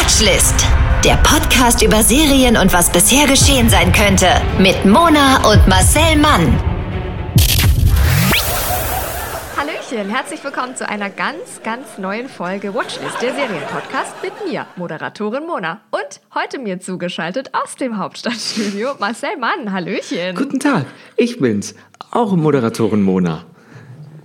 Watchlist. Der Podcast über Serien und was bisher geschehen sein könnte. Mit Mona und Marcel Mann. Hallöchen, herzlich willkommen zu einer ganz, ganz neuen Folge Watchlist, der Serienpodcast mit mir, Moderatorin Mona. Und heute mir zugeschaltet aus dem Hauptstadtstudio Marcel Mann. Hallöchen. Guten Tag, ich bin's, auch Moderatorin Mona.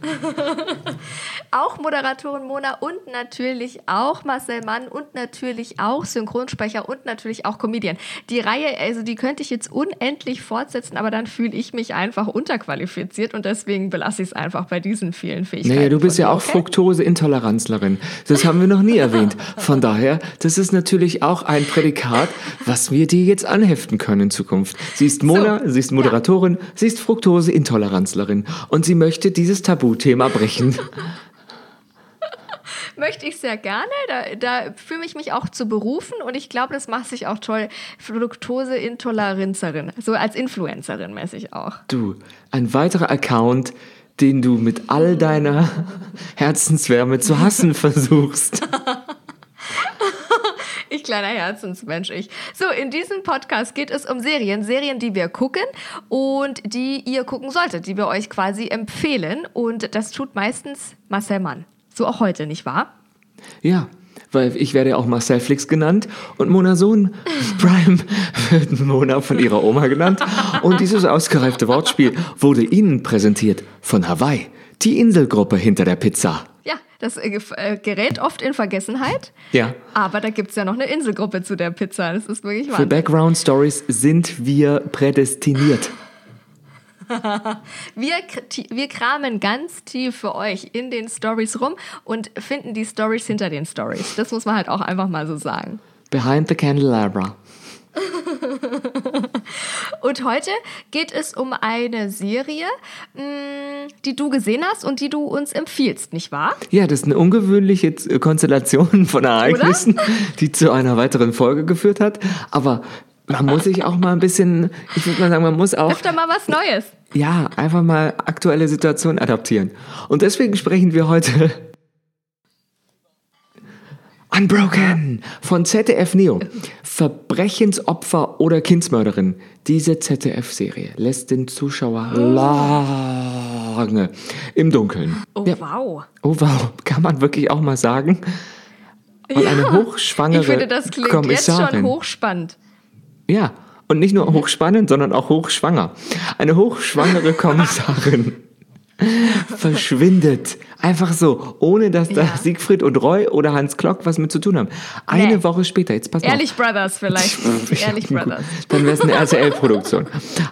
auch Moderatorin Mona und natürlich auch Marcel Mann und natürlich auch Synchronsprecher und natürlich auch Comedian. Die Reihe, also die könnte ich jetzt unendlich fortsetzen, aber dann fühle ich mich einfach unterqualifiziert und deswegen belasse ich es einfach bei diesen vielen Fähigkeiten. Naja, du bist ja auch okay? Fructose-Intoleranzlerin. Das haben wir noch nie erwähnt. Von daher, das ist natürlich auch ein Prädikat, was wir dir jetzt anheften können in Zukunft. Sie ist Mona, so, sie ist Moderatorin, ja. sie ist Fructose-Intoleranzlerin und sie möchte dieses Tabuthema brechen. möchte ich sehr gerne. Da, da fühle ich mich auch zu berufen und ich glaube, das macht sich auch toll. Fructose-Intoleranzerin, so als Influencerin mäßig auch. Du, ein weiterer Account, den du mit all deiner Herzenswärme zu hassen versuchst. Kleiner Herzensmensch, ich. So, in diesem Podcast geht es um Serien. Serien, die wir gucken und die ihr gucken solltet, die wir euch quasi empfehlen. Und das tut meistens Marcel Mann. So auch heute, nicht wahr? Ja, weil ich werde ja auch Marcel Flix genannt und Mona Sohn Prime wird Mona von ihrer Oma genannt. Und dieses ausgereifte Wortspiel wurde Ihnen präsentiert von Hawaii, die Inselgruppe hinter der Pizza. Ja, das äh, äh gerät oft in Vergessenheit. Ja. Aber da gibt es ja noch eine Inselgruppe zu der Pizza. Das ist wirklich wahr. Für Background Stories sind wir prädestiniert. wir, wir kramen ganz tief für euch in den Stories rum und finden die Stories hinter den Stories. Das muss man halt auch einfach mal so sagen. Behind the candelabra. Und heute geht es um eine Serie, mm, die du gesehen hast und die du uns empfiehlst, nicht wahr? Ja, das ist eine ungewöhnliche Konstellation von Ereignissen, Oder? die zu einer weiteren Folge geführt hat. Aber man muss sich auch mal ein bisschen, ich würde mal sagen, man muss auch. Öfter mal was Neues. Ja, einfach mal aktuelle Situationen adaptieren. Und deswegen sprechen wir heute Unbroken von ZDF Neo. Verbrechensopfer oder Kindsmörderin. Diese ZDF-Serie lässt den Zuschauer lange im Dunkeln. Oh ja. wow. Oh wow, kann man wirklich auch mal sagen. Und ja, eine hochschwangere Ich finde, das klingt Kommissarin. jetzt schon hochspannend. Ja, und nicht nur hochspannend, sondern auch hochschwanger. Eine hochschwangere Kommissarin verschwindet. Einfach so, ohne dass da ja. Siegfried und Roy oder Hans Klock was mit zu tun haben. Eine nee. Woche später, jetzt pass Ehrlich auf. Brothers vielleicht. Ehrlich Brothers. Dann wäre es eine RTL-Produktion.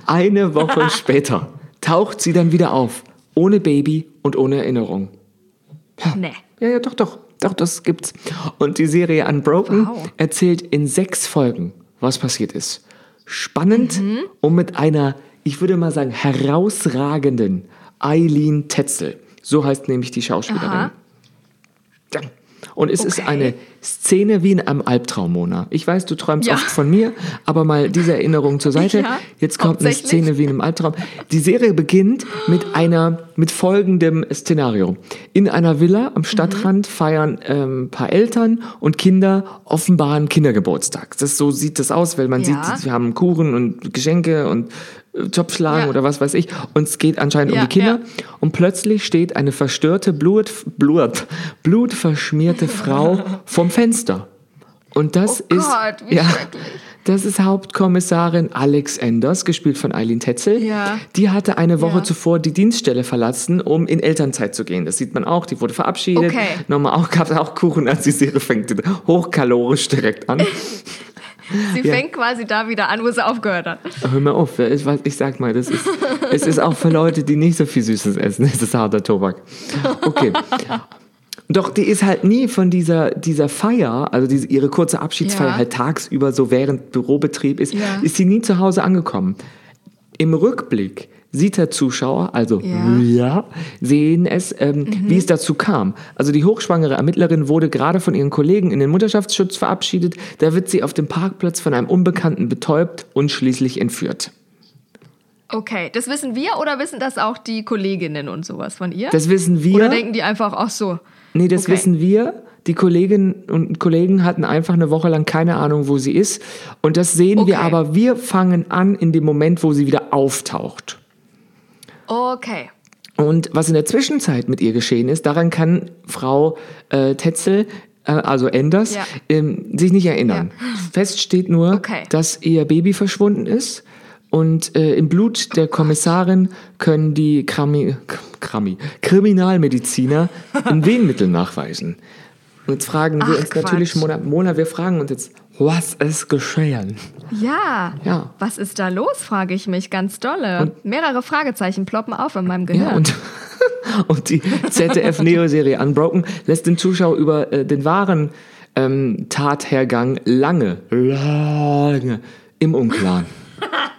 Eine Woche später taucht sie dann wieder auf. Ohne Baby und ohne Erinnerung. Ja. Nee. Ja, ja, doch, doch. Doch, das gibt's. Und die Serie Unbroken wow. erzählt in sechs Folgen was passiert ist. Spannend mhm. und mit einer, ich würde mal sagen, herausragenden Eileen Tetzel. So heißt nämlich die Schauspielerin. Aha. Und es okay. ist eine Szene wie in einem Albtraum, Mona. Ich weiß, du träumst ja. oft von mir, aber mal diese Erinnerung zur Seite. Ja, Jetzt kommt eine Szene wie in einem Albtraum. Die Serie beginnt mit einer, mit folgendem Szenario. In einer Villa am Stadtrand mhm. feiern ähm, ein paar Eltern und Kinder offenbar einen Kindergeburtstag. Das, so sieht das aus, weil man ja. sieht, sie haben Kuchen und Geschenke und Topfschlagen ja. oder was weiß ich. Und es geht anscheinend ja, um die Kinder. Ja. Und plötzlich steht eine verstörte, Blut, Blut, blutverschmierte Frau vom Fenster. Und das oh ist. Gott, ja, das ist Hauptkommissarin Alex Enders, gespielt von Eileen Tetzel. Ja. Die hatte eine Woche ja. zuvor die Dienststelle verlassen, um in Elternzeit zu gehen. Das sieht man auch. Die wurde verabschiedet. Okay. Nochmal auch, gab es auch Kuchen, als die Serie fängt hochkalorisch direkt an. Sie ja. fängt quasi da wieder an, wo sie aufgehört hat. Hör mal auf, ich, ich sag mal, das ist, es ist auch für Leute, die nicht so viel Süßes essen, es ist harter Tobak. Okay. Doch die ist halt nie von dieser, dieser Feier, also diese, ihre kurze Abschiedsfeier ja. halt tagsüber, so während Bürobetrieb ist, ja. ist sie nie zu Hause angekommen. Im Rückblick sieht der Zuschauer, also ja. wir sehen es, ähm, mhm. wie es dazu kam. Also die hochschwangere Ermittlerin wurde gerade von ihren Kollegen in den Mutterschaftsschutz verabschiedet. Da wird sie auf dem Parkplatz von einem Unbekannten betäubt und schließlich entführt. Okay, das wissen wir oder wissen das auch die Kolleginnen und sowas von ihr? Das wissen wir. Oder denken die einfach auch so? Nee, das okay. wissen wir. Die Kolleginnen und Kollegen hatten einfach eine Woche lang keine Ahnung, wo sie ist. Und das sehen Okay. wir aber. Wir fangen an in dem Moment, wo sie wieder auftaucht. Okay. Und was in der Zwischenzeit mit ihr geschehen ist, daran kann Frau äh, Tetzel, äh, also Enders, Ja. ähm, sich nicht erinnern. Fest steht nur, Okay. dass ihr Baby verschwunden ist. Und äh, im Blut der Kommissarin können die Krami, Krami, Kriminalmediziner ein Wehenmittel nachweisen. Und jetzt fragen wir Ach, uns natürlich, Quatsch. Mona, Mona, wir fragen uns jetzt, was ist geschehen? Ja. Ja. Was ist da los, frage ich mich ganz dolle. Mehrere Fragezeichen ploppen auf in meinem Gehirn. Ja, und, und die ZDF-Neo-Serie Unbroken lässt den Zuschauer über äh, den wahren ähm, Tathergang lange, lange im Unklaren.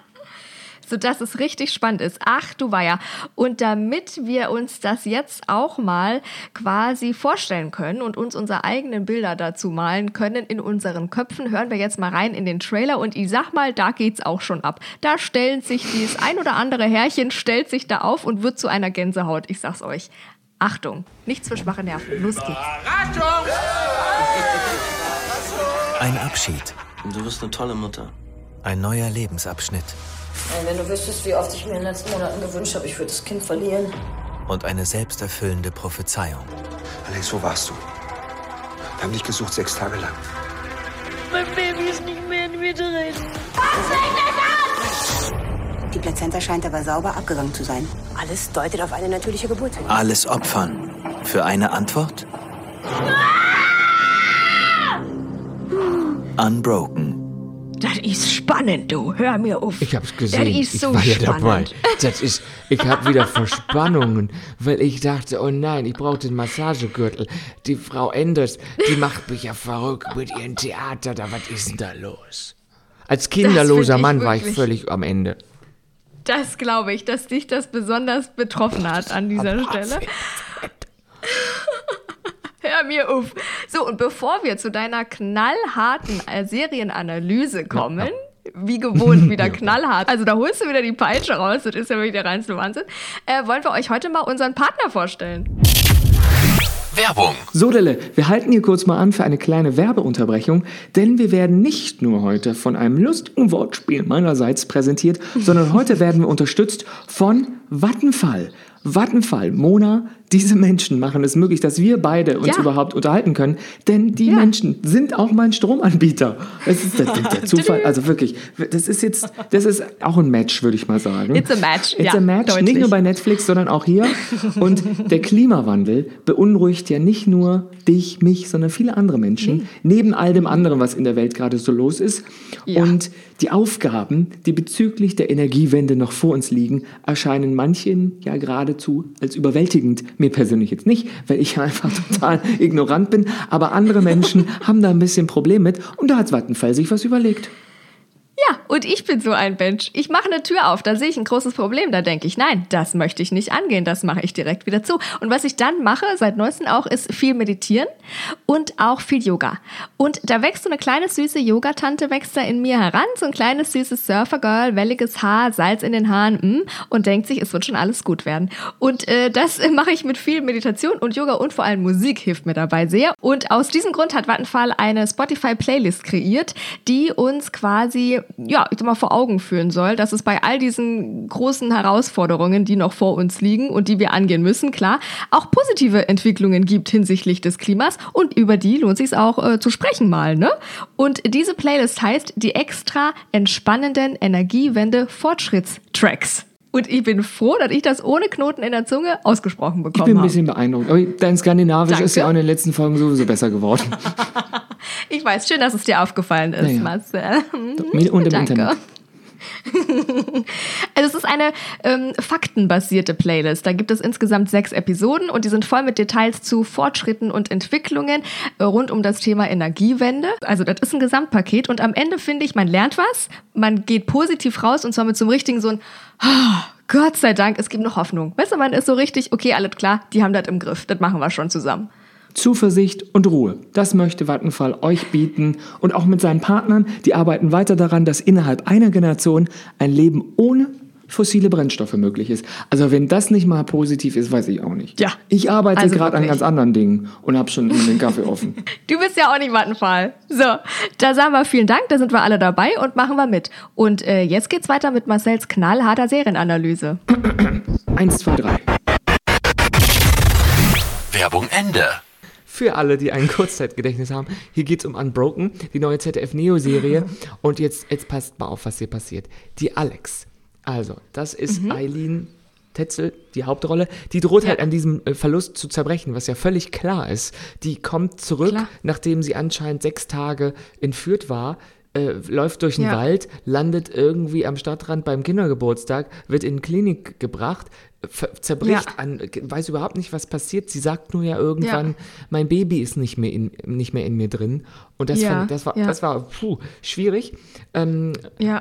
sodass es richtig spannend ist. Ach du Weiher. Und damit wir uns das jetzt auch mal quasi vorstellen können und uns unsere eigenen Bilder dazu malen können in unseren Köpfen, hören wir jetzt mal rein in den Trailer und ich sag mal, da geht's auch schon ab. Da stellen sich dieses ein oder andere Härchen, stellt sich da auf und wird zu einer Gänsehaut. Ich sag's euch. Achtung, nichts für schwache Nerven. Los geht's. Ein Abschied, Du bist eine tolle Mutter. ein neuer Lebensabschnitt Ey, Wenn du wüsstest, wie oft ich mir in den letzten Monaten gewünscht habe, ich würde das Kind verlieren. und eine selbsterfüllende Prophezeiung. Alex, wo warst du? Wir haben dich gesucht sechs Tage lang. Die Plazenta scheint aber sauber abgegangen zu sein. Alles deutet auf eine natürliche Geburt hin. Alles opfern. Für eine Antwort? Unbroken. Das ist spannend, du. Hör mir auf. Ich hab's gesehen. Das ist ich so war ja spannend. dabei. Das ist, ich hab wieder Verspannungen, weil ich dachte, oh nein, ich brauche den Massagegürtel. Die Frau Enders, die macht mich ja verrückt mit ihrem Theater. Da, was ist denn da los? Als kinderloser ich Mann war ich völlig am Ende. Das glaube ich, dass dich das besonders betroffen hat an dieser Stelle. Hör mir auf. So, und bevor wir zu deiner knallharten Serienanalyse kommen, wie gewohnt wieder knallhart, also da holst du wieder die Peitsche raus, das ist ja wirklich der reinste Wahnsinn, äh, wollen wir euch heute mal unseren Partner vorstellen. Werbung. So, Lille, wir halten hier kurz mal an für eine kleine Werbeunterbrechung, denn wir werden nicht nur heute von einem lustigen Wortspiel meinerseits präsentiert, sondern heute werden wir unterstützt von Vattenfall. Vattenfall, Mona, diese Menschen machen es möglich, dass wir beide uns Ja. überhaupt unterhalten können, denn die Ja. Menschen sind auch mein Stromanbieter. Das ist der, der Zufall, also wirklich, das ist jetzt, das ist auch ein Match, würde ich mal sagen. It's a match, It's ja, a match, deutlich. nicht nur bei Netflix, sondern auch hier. Und der Klimawandel beunruhigt ja nicht nur dich, mich, sondern viele andere Menschen, neben all dem anderen, was in der Welt gerade so los ist. Ja. Und die Aufgaben, die bezüglich der Energiewende noch vor uns liegen, erscheinen manchen ja geradezu als überwältigend. Mir persönlich jetzt nicht, weil ich einfach total ignorant bin, aber andere Menschen haben da ein bisschen Problem mit und da hat Vattenfall sich was überlegt. Ja, und ich bin so ein Mensch. Ich mache eine Tür auf, da sehe ich ein großes Problem. Da denke ich, nein, das möchte ich nicht angehen, das mache ich direkt wieder zu. Und was ich dann mache, seit neuestem auch, ist viel meditieren und auch viel Yoga. Und da wächst so eine kleine süße Yogatante, wächst da in mir heran, so ein kleines süßes Surfergirl, welliges Haar, Salz in den Haaren mm, und denkt sich, es wird schon alles gut werden. Und äh, das mache ich mit viel Meditation und Yoga und vor allem Musik hilft mir dabei sehr. Und aus diesem Grund hat Vattenfall eine Spotify-Playlist kreiert, die uns quasi, ja, ich sag mal, vor Augen führen soll, dass es bei all diesen großen Herausforderungen, die noch vor uns liegen und die wir angehen müssen, klar, auch positive Entwicklungen gibt hinsichtlich des Klimas und über die lohnt sich auch äh, zu sprechen mal, ne? Und diese Playlist heißt die extra entspannenden Energiewende-Fortschrittstracks. Und ich bin froh, dass ich das ohne Knoten in der Zunge ausgesprochen Ich bekommen bin ein habe. bisschen beeindruckt. Aber dein Skandinavisch ist Danke. ja auch in den letzten Folgen sowieso besser geworden. Ich weiß, schön, dass es dir aufgefallen ist, Ja, ja. Marcel. Und im Danke. Internet. Also es ist eine ähm, faktenbasierte Playlist. Da gibt es insgesamt sechs Episoden und die sind voll mit Details zu Fortschritten und Entwicklungen äh, rund um das Thema Energiewende. Also das ist ein Gesamtpaket und am Ende finde ich, man lernt was, man geht positiv raus und zwar mit so einem richtigen so ein "Ah, Gott sei Dank, es gibt noch Hoffnung. Weißt du, man ist so richtig, okay, alles klar, die haben das im Griff, das machen wir schon zusammen. Zuversicht und Ruhe. Das möchte Vattenfall euch bieten. Und auch mit seinen Partnern, die arbeiten weiter daran, dass innerhalb einer Generation ein Leben ohne fossile Brennstoffe möglich ist. Also wenn das nicht mal positiv ist, weiß ich auch nicht. Ja. Ich arbeite Also gerade an ganz anderen Dingen und habe schon den Kaffee offen. Du bist ja auch nicht Vattenfall. So, da sagen wir vielen Dank, da sind wir alle dabei und machen wir mit. Und äh, jetzt geht's weiter mit Marcells knallharter Serienanalyse. Eins, zwei, drei. Werbung Ende. Für alle, die ein Kurzzeitgedächtnis haben, hier geht es um Unbroken, die neue ZDF-Neo-Serie. Und jetzt, jetzt passt mal auf, was hier passiert. Die Alex, also, das ist Mhm. Eileen Tetzel, die Hauptrolle, die droht halt an diesem äh, Verlust zu zerbrechen, was ja völlig klar ist. Die kommt zurück, Klar. nachdem sie anscheinend sechs Tage entführt war, äh, läuft durch den Ja. Wald, landet irgendwie am Stadtrand beim Kindergeburtstag, wird in die Klinik gebracht, zerbricht Ja. an, weiß überhaupt nicht, was passiert. Sie sagt nur ja irgendwann, Ja. mein Baby ist nicht mehr in, nicht mehr in mir drin. Und das, Ja, fand, das war, das war puh, schwierig. Ähm.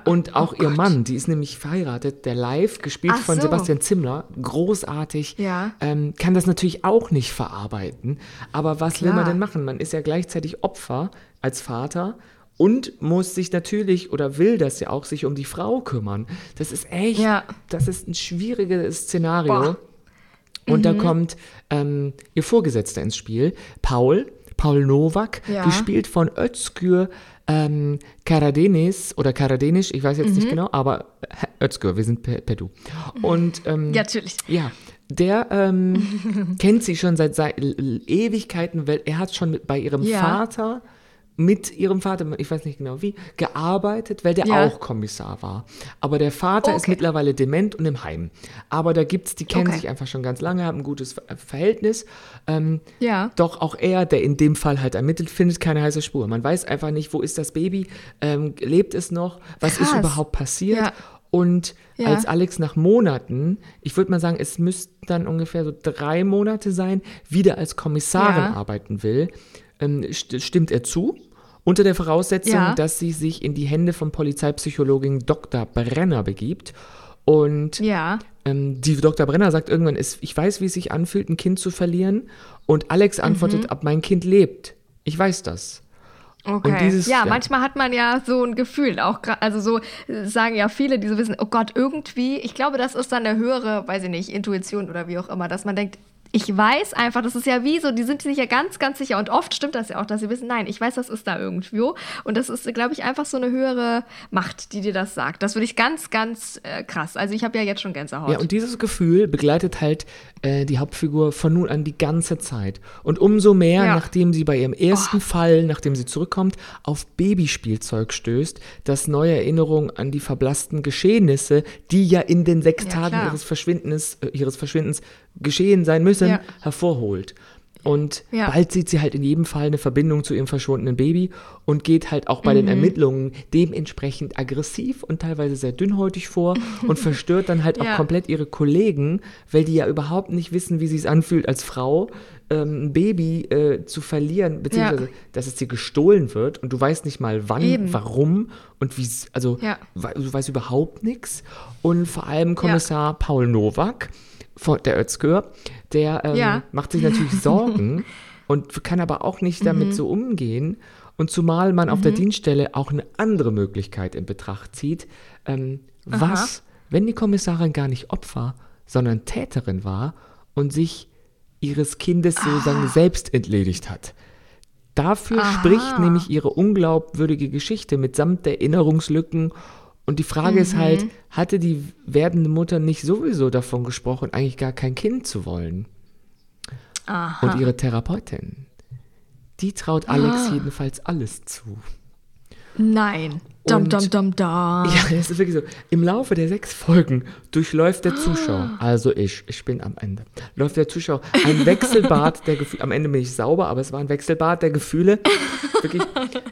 Und auch Oh ihr Gott. Mann, die ist nämlich verheiratet, der Live, gespielt Ach von so. Sebastian Zimmler, großartig, ähm, kann das natürlich auch nicht verarbeiten. Aber was will man Klar. denn machen? Man ist ja gleichzeitig Opfer als Vater und muss sich natürlich oder will das ja auch sich um die Frau kümmern. Das ist echt, Ja. das ist ein schwieriges Szenario. Boah. Und Mhm. da kommt ähm, ihr Vorgesetzter ins Spiel, Paul, Paul Nowak, Ja. gespielt von Özgür ähm, Karadenis oder Karadenisch, ich weiß jetzt Mhm. nicht genau, aber Özgür, wir sind per, per Du. Und ähm, Ja, natürlich. ja, der ähm, kennt sie schon seit, seit Ewigkeiten, weil er hat schon mit, bei ihrem Ja. Vater, mit ihrem Vater, ich weiß nicht genau wie, gearbeitet, weil der Ja. auch Kommissar war. Aber der Vater ist Okay. mittlerweile dement und im Heim. Aber da gibt's, die kennen Okay. sich einfach schon ganz lange, haben ein gutes Ver- Verhältnis. Ähm, Ja. Doch auch er, der in dem Fall halt ermittelt, findet keine heiße Spur. Man weiß einfach nicht, wo ist das Baby, ähm, lebt es noch, was ist Krass. überhaupt passiert. Ja. Und Ja. als Alex nach Monaten, ich würde mal sagen, es müssten dann ungefähr so drei Monate sein, wieder als Kommissarin Ja. arbeiten will, ähm, st stimmt er zu. Unter der Voraussetzung, Ja. dass sie sich in die Hände von Polizeipsychologin Dr. Brenner begibt. Und Ja. ähm, die Dr. Brenner sagt irgendwann, es, ich weiß, wie es sich anfühlt, ein Kind zu verlieren. Und Alex Mhm. antwortet, ab mein Kind lebt. Ich weiß das. Okay. dieses- ja, ja. manchmal hat man ja so ein Gefühl, auch also so äh, sagen ja viele, die so wissen, oh Gott, irgendwie, ich glaube, das ist dann eine höhere, weiß ich nicht, Intuition oder wie auch immer, dass man denkt, ich weiß einfach, das ist ja wie so, die sind sich ja ganz, ganz sicher und oft stimmt das ja auch, dass sie wissen, nein, ich weiß, das ist da irgendwo und das ist, glaube ich, einfach so eine höhere Macht, die dir das sagt. Das würde ich ganz, ganz äh, krass. Also ich habe ja jetzt schon Gänsehaut. Ja, und dieses Gefühl begleitet halt äh, die Hauptfigur von nun an die ganze Zeit. Und umso mehr, Ja. nachdem sie bei ihrem Oh. ersten Fall, nachdem sie zurückkommt, auf Babyspielzeug stößt, das neue Erinnerungen an die verblassten Geschehnisse, die ja in den sechs Ja, Tagen klar. ihres Verschwindens, äh, ihres Verschwindens geschehen sein müssen, Ja. hervorholt. Und Ja. bald sieht sie halt in jedem Fall eine Verbindung zu ihrem verschwundenen Baby und geht halt auch bei den Mhm. Ermittlungen dementsprechend aggressiv und teilweise sehr dünnhäutig vor und verstört dann halt auch Ja. komplett ihre Kollegen, weil die ja überhaupt nicht wissen, wie sie es anfühlt, als Frau ähm, ein Baby äh, zu verlieren, beziehungsweise dass es dir gestohlen wird und du weißt nicht mal wann, Eben. warum und wie, also Ja. du weißt überhaupt nichts. Und vor allem Kommissar Paul Nowak, von der Özgür, der ähm, Ja. macht sich natürlich Sorgen und kann aber auch nicht damit Mhm. so umgehen. Und zumal man auf der Dienststelle auch eine andere Möglichkeit in Betracht zieht, ähm, was, wenn die Kommissarin gar nicht Opfer, sondern Täterin war und sich ihres Kindes sozusagen selbst entledigt hat. Dafür Aha. spricht nämlich ihre unglaubwürdige Geschichte mitsamt der Erinnerungslücken. Und die Frage ist halt, hatte die werdende Mutter nicht sowieso davon gesprochen, eigentlich gar kein Kind zu wollen? Aha. Und ihre Therapeutin, die traut Ah. Alex jedenfalls alles zu. Nein. Dum, dum, dum, dum. Ja, es ist wirklich so. Im Laufe der sechs Folgen durchläuft der Zuschauer, Ah. also ich, ich bin am Ende, läuft der Zuschauer ein Wechselbad der Gefühle. Am Ende bin ich sauber, aber es war ein Wechselbad der Gefühle. Wirklich.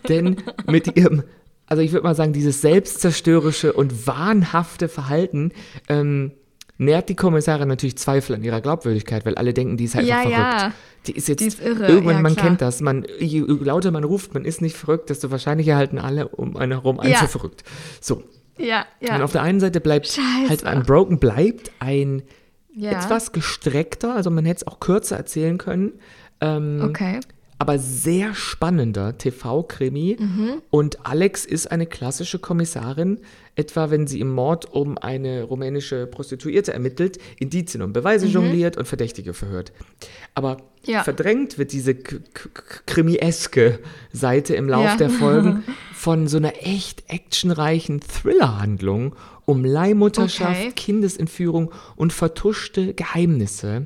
Denn mit ihrem, also ich würde mal sagen, dieses selbstzerstörerische und wahnhafte Verhalten ähm, nährt die Kommissarin natürlich Zweifel an ihrer Glaubwürdigkeit, weil alle denken, die ist halt Ja, verrückt. ja. Die ist jetzt Die ist irre, irgendwann, ja, man kennt das, man, je lauter man ruft, man ist nicht verrückt, desto wahrscheinlicher halten alle um einen herum einen für verrückt. So, Ja, ja. und auf der einen Seite bleibt Scheiße. halt Unbroken bleibt ein etwas gestreckter, also man hätte es auch kürzer erzählen können. Ähm, Okay. Aber sehr spannender TV-Krimi. Und Alex ist eine klassische Kommissarin, etwa wenn sie im Mord um eine rumänische Prostituierte ermittelt, Indizien und Beweise jongliert und Verdächtige verhört. Aber Ja. verdrängt wird diese krimieske Seite im Lauf Ja. der Folgen von so einer echt actionreichen Thriller-Handlung um Leihmutterschaft, Okay. Kindesentführung und vertuschte Geheimnisse.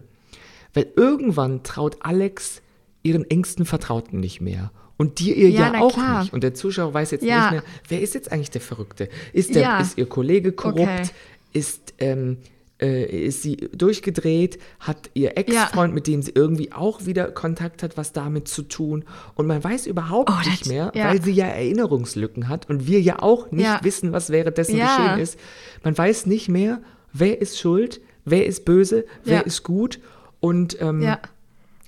Weil irgendwann traut Alex ihren engsten Vertrauten nicht mehr. Und dir ihr Ja, ja, auch klar. nicht. Und der Zuschauer weiß jetzt Ja. nicht mehr, wer ist jetzt eigentlich der Verrückte? Ist, der, Ja. ist ihr Kollege korrupt? Okay. Ist, ähm, äh, ist sie durchgedreht? Hat ihr Ex-Freund, mit dem sie irgendwie auch wieder Kontakt hat, was damit zu tun? Und man weiß überhaupt Oh, nicht das- mehr, weil sie ja Erinnerungslücken hat und wir ja auch nicht wissen, was währenddessen geschehen ist. Man weiß nicht mehr, wer ist schuld, wer ist böse, wer ist gut. Und ähm, Ja.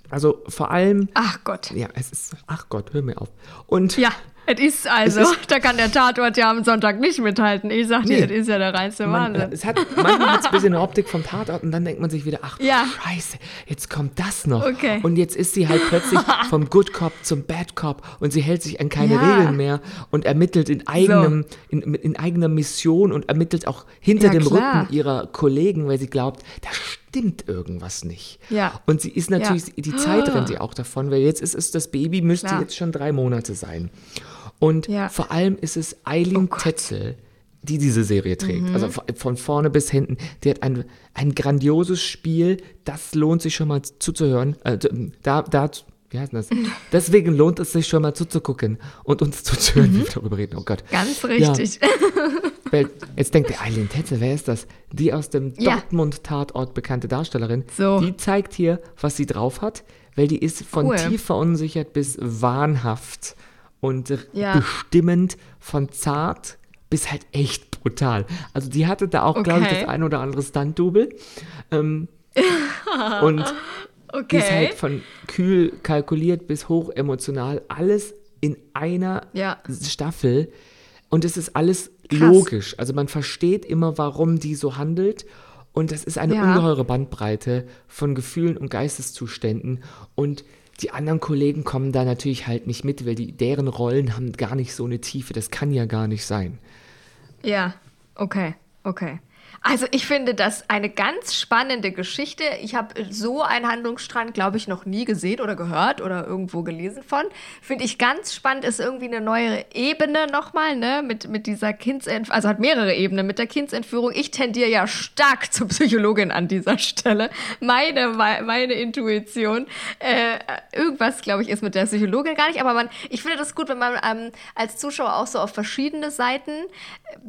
Also vor allem, Ach Gott. ja, es ist, ach Gott, hör mir auf. Und Ja, es ist also, Es ist- da kann der Tatort ja am Sonntag nicht mithalten. Ich sag dir, Nee. das ist ja der reinste man, Wahnsinn. es hat, manchmal hat es ein bisschen eine Optik vom Tatort und dann denkt man sich wieder, ach Ja. scheiße, jetzt kommt das noch. Okay. Und jetzt ist sie halt plötzlich vom Good Cop zum Bad Cop und sie hält sich an keine Ja. Regeln mehr und ermittelt in eigenem, in, in eigener Mission und ermittelt auch hinter Ja, dem klar. Rücken ihrer Kollegen, weil sie glaubt, da stimmt irgendwas nicht. Ja. Und sie ist natürlich, die Zeit rennt ihr auch davon, weil jetzt ist es, das Baby müsste Klar. jetzt schon drei Monate sein. Und Ja. vor allem ist es Eileen Oh Tetzel, die diese Serie trägt. Mhm. Also von- vorne bis hinten. Die hat ein, ein grandioses Spiel. Das lohnt sich schon mal zuzuhören. Äh, da, da, wie heißt das? Deswegen lohnt es sich schon mal zuzugucken und uns zuzuhören, wie wir darüber reden. Oh Gott. Mhm. Ganz richtig. Weil jetzt denkt ihr, Eileen Tetzel, wer ist das? Die aus dem Ja. Dortmund-Tatort bekannte Darstellerin. So. Die zeigt hier, was sie drauf hat, weil die ist von Cool. tief verunsichert bis wahnhaft und Ja. bestimmend von zart bis halt echt brutal. Also die hatte da auch, glaube ich, Okay. das ein oder andere Stunt-Double. Ähm, und Okay. ist halt von kühl kalkuliert bis hoch emotional. Alles in einer Ja. Staffel. Und es ist alles Krass. logisch. Also man versteht immer, warum die so handelt. Und das ist eine Ja. ungeheure Bandbreite von Gefühlen und Geisteszuständen. Und die anderen Kollegen kommen da natürlich halt nicht mit, weil die, deren Rollen haben gar nicht so eine Tiefe. Das kann ja gar nicht sein. Ja, okay, okay. Also ich finde das eine ganz spannende Geschichte. Ich habe so einen Handlungsstrang, glaube ich, noch nie gesehen oder gehört oder irgendwo gelesen von. Finde ich ganz spannend, ist irgendwie eine neue Ebene nochmal, ne, mit, mit dieser Kindsentführung, also hat mehrere Ebenen mit der Kindsentführung. Ich tendiere ja stark zur Psychologin an dieser Stelle. Meine, meine Intuition. Äh, irgendwas, glaube ich, ist mit der Psychologin gar nicht, aber man, ich finde das gut, wenn man ähm, als Zuschauer auch so auf verschiedene Seiten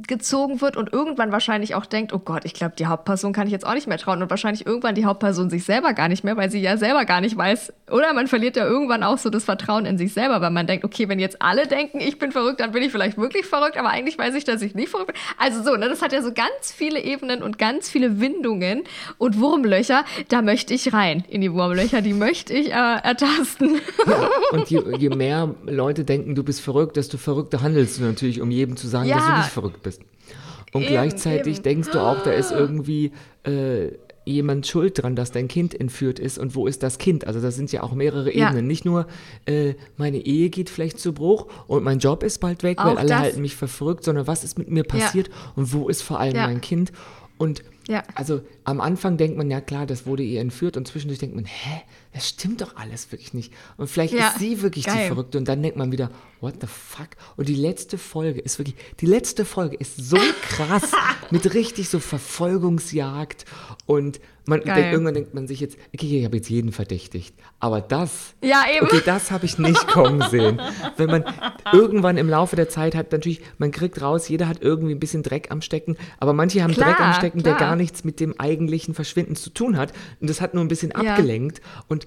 gezogen wird und irgendwann wahrscheinlich auch denkt, oh Gott, ich glaube, die Hauptperson kann ich jetzt auch nicht mehr trauen und wahrscheinlich irgendwann die Hauptperson sich selber gar nicht mehr, weil sie ja selber gar nicht weiß. Oder man verliert ja irgendwann auch so das Vertrauen in sich selber, weil man denkt, okay, wenn jetzt alle denken, ich bin verrückt, dann bin ich vielleicht wirklich verrückt, aber eigentlich weiß ich, dass ich nicht verrückt bin. Also so, ne, das hat ja so ganz viele Ebenen und ganz viele Windungen und Wurmlöcher, da möchte ich rein in die Wurmlöcher, die möchte ich äh, ertasten. Und je, je mehr Leute denken, du bist verrückt, desto verrückter handelst du natürlich, um jedem zu sagen, Ja. dass du nicht verrückt bist. Und Eben, gleichzeitig eben. denkst du auch, da ist irgendwie äh, jemand schuld dran, dass dein Kind entführt ist und wo ist das Kind? Also das sind ja auch mehrere Ja. Ebenen. Nicht nur, äh, meine Ehe geht vielleicht zu Bruch und mein Job ist bald weg, weil Auch alle das. halten mich für verrückt, sondern was ist mit mir passiert und wo ist vor allem Ja. mein Kind? Und Ja. also am Anfang denkt man, ja klar, das wurde ihr entführt und zwischendurch denkt man, hä, das stimmt doch alles wirklich nicht. Und vielleicht Ja, ist sie wirklich die geil. Verrückte und dann denkt man wieder, what the fuck? Und die letzte Folge ist wirklich, die letzte Folge ist so krass mit richtig so Verfolgungsjagd und man denkt, irgendwann denkt man sich jetzt, okay, ich habe jetzt jeden verdächtigt, aber das, Ja, eben. okay, das habe ich nicht kommen sehen. Wenn man irgendwann im Laufe der Zeit hat, natürlich, man kriegt raus, jeder hat irgendwie ein bisschen Dreck am Stecken, aber manche haben Klar, Dreck am Stecken, der klar. gar nichts mit dem eigentlichen Verschwinden zu tun hat und das hat nur ein bisschen Ja. abgelenkt und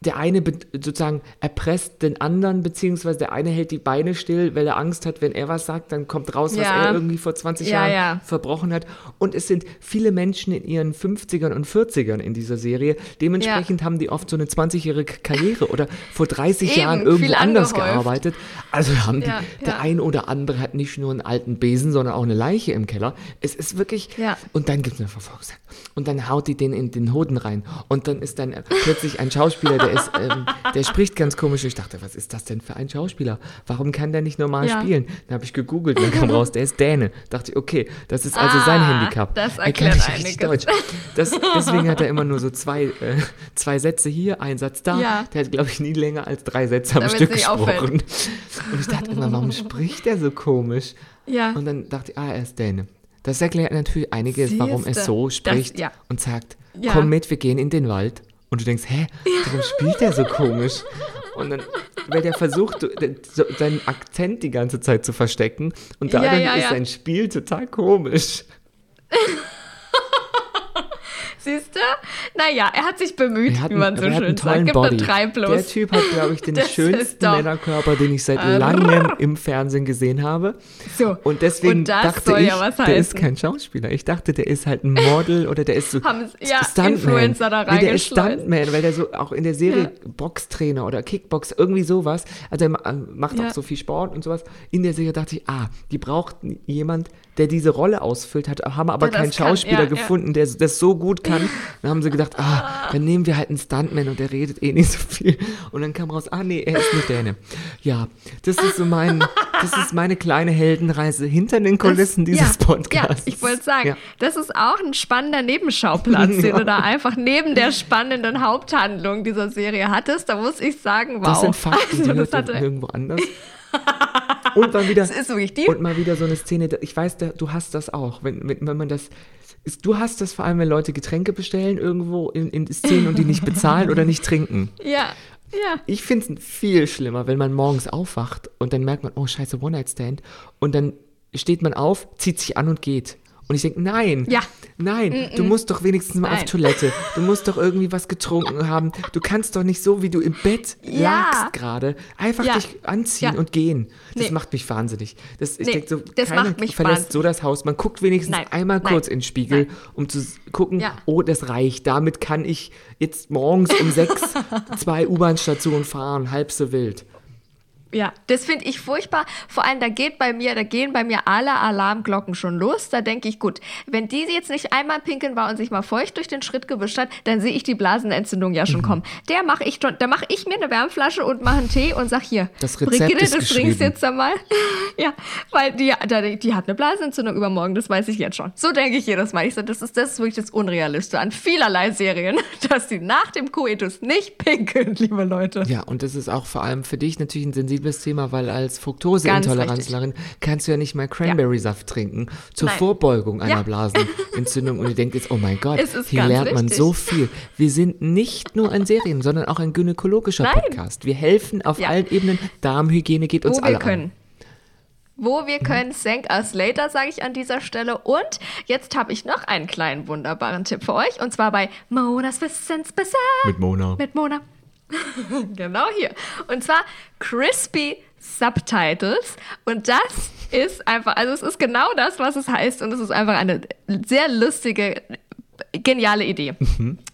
der eine sozusagen erpresst den anderen, beziehungsweise der eine hält die Beine still, weil er Angst hat, wenn er was sagt, dann kommt raus, was Ja. er irgendwie vor 20 Ja, Jahren ja. verbrochen hat. Und es sind viele Menschen in ihren 50ern und 40ern in dieser Serie. Dementsprechend haben die oft so eine 20-jährige Karriere oder vor 30 Eben, Jahren irgendwo anders gearbeitet. Also haben die, der ein oder andere hat nicht nur einen alten Besen, sondern auch eine Leiche im Keller. Es ist wirklich, und dann gibt es eine Verfolgungsjagd. Und dann haut die den in den Hoden rein. Und dann ist dann plötzlich ein Schauspieler, der der, ist, ähm, der spricht ganz komisch. Ich dachte, was ist das denn für ein Schauspieler? Warum kann der nicht normal Ja. spielen? Dann habe ich gegoogelt, dann kam raus, der ist Däne. Dachte ich, okay, das ist also Ah, sein Handicap. das er kann erklärt nicht richtig. Deutsch. Das, deswegen hat er immer nur so zwei, äh, zwei Sätze hier, ein Satz da. Ja. Der hat, glaube ich, nie länger als drei Sätze am Damit Stück gesprochen. auffällt. Und ich dachte immer, warum spricht der so komisch? Ja. Und dann dachte ich, ah, er ist Däne. Das erklärt natürlich einiges, warum er Siehste. so Das- spricht ja. und sagt, komm mit, wir gehen in den Wald. Und du denkst, hä, warum spielt der so komisch? Und dann, weil der versucht, seinen Akzent die ganze Zeit zu verstecken. Und Ja, dadurch ja, ist ja. sein Spiel total komisch. Siehst du? Naja, er hat sich bemüht, hat wie man so schön sagt. tollen Gib Body. drei plus. Der Typ hat, glaube ich, den Das schönsten Männerkörper, den ich seit langem im Fernsehen gesehen habe. So, Und deswegen und das dachte soll ich, ja was der ist kein Schauspieler. Ich dachte, der ist halt ein Model oder der ist so ja, Stuntman. Influencer da Nee, der ist. Stuntman, weil der so auch in der Serie Boxtrainer oder Kickbox, irgendwie sowas. Also er ma- macht Ja. auch so viel Sport und sowas. In der Serie dachte ich, ah, die braucht jemand, der diese Rolle ausfüllt hat, haben aber keinen kann, Schauspieler ja, ja. gefunden, der das so gut kann. Dann haben sie gedacht, ah, dann nehmen wir halt einen Stuntman und der redet eh nicht so viel. Und dann kam raus, ah nee, er ist nur Däne. Ja, das ist so mein, das ist meine kleine Heldenreise hinter den Kulissen dieses ja, Podcasts. Ja, ich wollte sagen, Ja. das ist auch ein spannender Nebenschauplatz, den du da einfach neben der spannenden Haupthandlung dieser Serie hattest. Da muss ich sagen, wow. Das sind Fakten, die Also, hört das hatte, irgendwo anders. Und mal wieder, das ist wirklich die. und mal wieder so eine Szene, ich weiß, du hast das auch, wenn, wenn, man das, du hast das vor allem, wenn Leute Getränke bestellen irgendwo in, in Szenen und die nicht bezahlen oder nicht trinken. Ja, ja. Ich finde es viel schlimmer, wenn man morgens aufwacht und dann merkt man, oh scheiße, One-Night-Stand und dann steht man auf, zieht sich an und geht. Und ich denke, nein, Ja. nein, du musst doch wenigstens mal auf Nein. Toilette. Du musst doch irgendwie was getrunken haben. Du kannst doch nicht so, wie du im Bett Ja. lagst gerade, einfach Ja. dich anziehen und gehen. Das Nee. macht mich wahnsinnig. Das, ich Nee, denke so, das keiner macht mich verlässt wahnsinnig. so das Haus. Man guckt wenigstens Nein. einmal Nein. kurz in den Spiegel, um zu gucken, oh, das reicht. Damit kann ich jetzt morgens um sechs zwei U-Bahn-Stationen fahren, halb so wild. Ja, das finde ich furchtbar. Vor allem, da geht bei mir, da gehen bei mir alle Alarmglocken schon los. Da denke ich, gut, wenn die jetzt nicht einmal pinkeln war und sich mal feucht durch den Schritt gewischt hat, dann sehe ich die Blasenentzündung ja Mhm. schon kommen. Der mache ich schon, da mache ich mir eine Wärmflasche und mache einen Tee und sag hier, Das Rezept Brigitte, ist du trinkst jetzt einmal. ja, weil die, die hat eine Blasenentzündung übermorgen, das weiß ich jetzt schon. So denke ich jedes Mal. Ich sage, das ist, das ist wirklich das Unrealistische an vielerlei Serien, dass die nach dem Koitus nicht pinkeln, liebe Leute. Ja, und das ist auch vor allem für dich natürlich ein sensibles Thema, weil als Fructoseintoleranzlerin kannst du ja nicht mal Cranberry-Saft trinken zur Nein. Vorbeugung einer Ja. Blasenentzündung. Und ihr denkt jetzt, oh mein Gott, hier lernt man wichtig. so viel. Wir sind nicht nur ein Serien, sondern auch ein gynäkologischer Nein. Podcast. Wir helfen auf Ja. allen Ebenen. Darmhygiene geht uns wo alle wir können. an. Wo wir können, thank us later, sage ich an dieser Stelle. Und jetzt habe ich noch einen kleinen wunderbaren Tipp für euch. Und zwar bei Monas Wissensbesser. Mit Mona. Mit Mona. genau hier. Und zwar Crispy Subtitles. Und das ist einfach, also es ist genau das, was es heißt. Und es ist einfach eine sehr lustige, geniale Idee.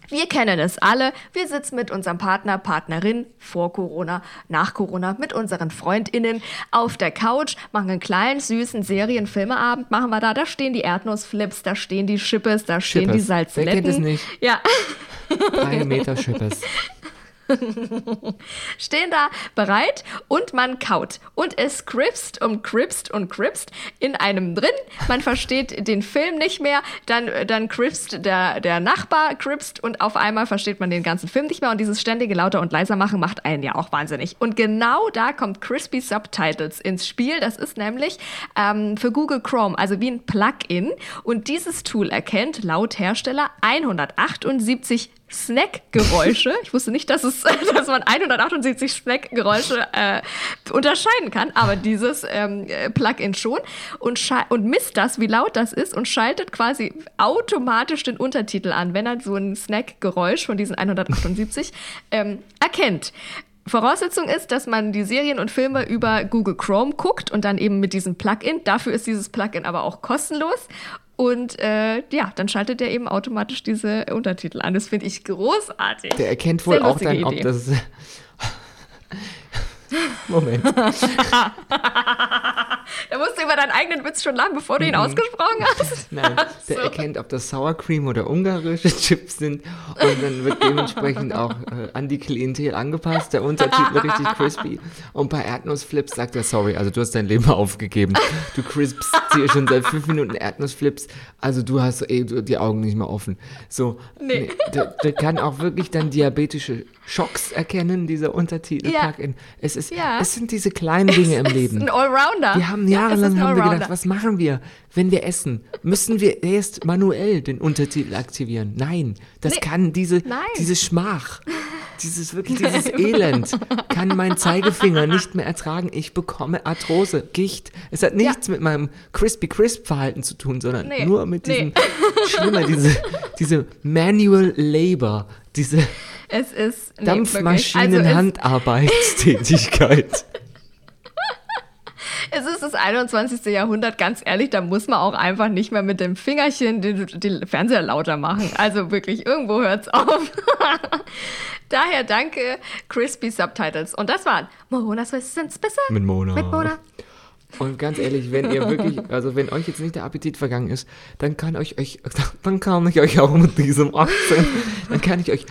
Wir kennen es alle. Wir sitzen mit unserem Partner, Partnerin vor Corona, nach Corona, mit unseren FreundInnen auf der Couch, machen einen kleinen, süßen Serien-Filmeabend, machen wir da. Da stehen die Erdnussflips, da stehen die Chippes, da stehen die Chippes. Wer Salzletten. kennt es nicht? Ja, Drei Meter Schippes. stehen da bereit und man kaut. Und es cripst und cripst und cripst in einem drin. Man versteht den Film nicht mehr. Dann, dann cripst der, der Nachbar cripst und auf einmal versteht man den ganzen Film nicht mehr. Und dieses ständige lauter und leiser machen macht einen ja auch wahnsinnig. Und genau da kommt Crispy Subtitles ins Spiel. Das ist nämlich ähm, für Google Chrome, also wie ein Plugin. Und dieses Tool erkennt laut Hersteller 178 Snack-Geräusche. Ich wusste nicht, dass, es, dass man 178 Snack-Geräusche äh, unterscheiden kann, aber dieses ähm, äh, Plugin schon und, und misst das, wie laut das ist und schaltet quasi automatisch den Untertitel an, wenn er so ein Snack-Geräusch von diesen 178 ähm, erkennt. Voraussetzung ist, dass man die Serien und Filme über Google Chrome guckt und dann eben mit diesem Plugin. Dafür ist dieses Plugin aber auch kostenlos. Und äh, ja, dann schaltet er eben automatisch diese Untertitel an. Das finde ich großartig. Der erkennt wohl Sehr auch dann, ob Idee. das. Moment. Da musst du über deinen eigenen Witz schon lachen, bevor du ihn ausgesprochen hast? Nein, der erkennt, ob das Sour Cream oder ungarische Chips sind und dann wird dementsprechend auch äh, an die Klientel angepasst, der Untertitel richtig crispy und bei Erdnussflips sagt er, sorry, also du hast dein Leben aufgegeben. Du crispst hier schon seit fünf Minuten Erdnussflips, also du hast eh die Augen nicht mehr offen. So, Nee. der, der kann auch wirklich dann diabetische Schocks erkennen, dieser Untertitel. Ja. Es ist, Ja. es sind diese kleinen Dinge im Es ist Leben. ein Allrounder. Wir haben jahrelang ein haben wir gedacht, was machen wir, wenn wir essen? Müssen wir erst manuell den Untertitel aktivieren? Nein, das Nee. kann diese, Nein. diese Schmach, dieses wirklich dieses Elend, kann mein Zeigefinger nicht mehr ertragen. Ich bekomme Arthrose, Gicht. Es hat nichts mit meinem Crispy Crisp Verhalten zu tun, sondern Nee. nur mit Nee. diesem schlimmer diese diese Manual Labor, diese Es ist nee, wirklich. Also es- ist das 21. Jahrhundert, ganz ehrlich, da muss man auch einfach nicht mehr mit dem Fingerchen den, den Fernseher lauter machen. Also wirklich, irgendwo hört's auf. Daher danke, Crispy Subtitles. Und das waren Monas Wissens besser Mit Mona. Mit Mona. Und ganz ehrlich, wenn ihr wirklich, also wenn euch jetzt nicht der Appetit vergangen ist, dann kann ich euch, dann kann ich euch auch mit diesem Akzent, dann kann ich euch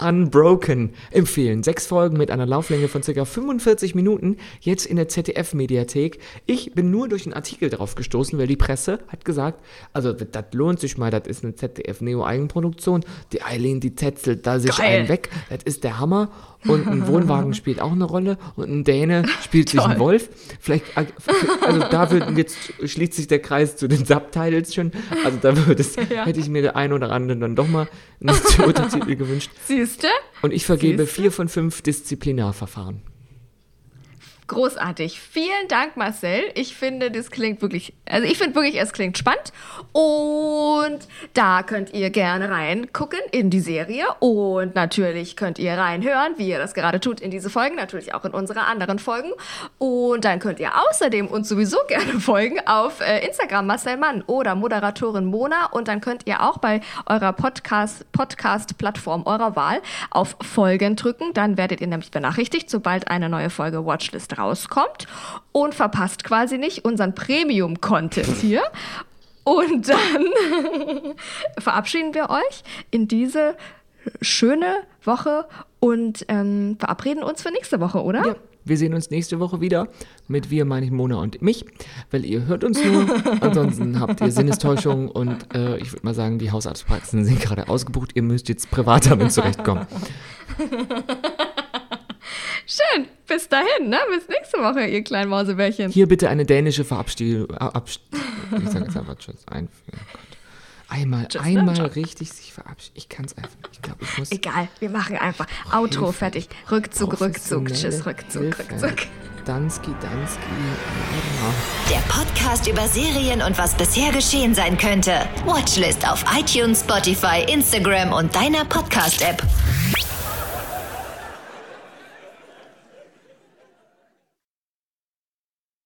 Unbroken empfehlen. Sechs Folgen mit einer Lauflänge von circa 45 Minuten, jetzt in der ZDF-Mediathek. Ich bin nur durch einen Artikel drauf gestoßen, weil die Presse hat gesagt, also das lohnt sich mal, das ist eine ZDF-Neo-Eigenproduktion. Die Eileen, die tetzelt da sich Geil. einen weg, das ist der Hammer. Und ein Wohnwagen spielt auch eine Rolle und ein Däne spielt sich ein. Wolf. Vielleicht, also da wird jetzt schließt sich der Kreis zu den Subtitles schon. Also da würde es, hätte ich mir der ein oder andere dann doch mal einen Untertitel gewünscht. Siehste? Und ich vergebe Siehste? vier von fünf Disziplinarverfahren. Großartig. Vielen Dank, Marcel. Ich finde, das klingt wirklich, also ich finde wirklich, es klingt spannend. Und da könnt ihr gerne reingucken in die Serie. Und natürlich könnt ihr reinhören, wie ihr das gerade tut in diese Folgen, natürlich auch in unsere anderen Folgen. Und dann könnt ihr außerdem uns sowieso gerne folgen auf äh, Instagram Marcel Mann oder Moderatorin Mona. Und dann könnt ihr auch bei eurer Podcast, Podcast-Plattform eurer Wahl auf Folgen drücken. Dann werdet ihr nämlich benachrichtigt, sobald eine neue Folge Watchlist rauskommt und verpasst quasi nicht unseren Premium-Content hier. Und dann verabschieden wir euch in diese schöne Woche und ähm, verabreden uns für nächste Woche, oder? Ja, wir sehen uns nächste Woche wieder. Mit wir meine ich Mona und mich, weil ihr hört uns nur. Ansonsten habt ihr Sinnestäuschung und äh, ich würde mal sagen, die Hausarztpraxen sind gerade ausgebucht. Ihr müsst jetzt privat damit zurechtkommen. Schön. Bis dahin, ne? Bis nächste Woche, ihr kleinen Mausebärchen. Hier bitte eine dänische Verabschiedung. Abst ich sage jetzt einfach Tschüss. Einführen. Gott. Einmal, Tschüss, einmal ne? richtig sich verabschieden. Ich kann es einfach nicht. Ich glaube, ich muss. Egal, wir machen einfach Outro, Hilfe. fertig. Rückzug, Rückzug, tschüss, Rückzug, Hilfe. Rückzug. Dansky, Dansky. Der Podcast über Serien und was bisher geschehen sein könnte. Watchlist auf iTunes, Spotify, Instagram und deiner Podcast-App.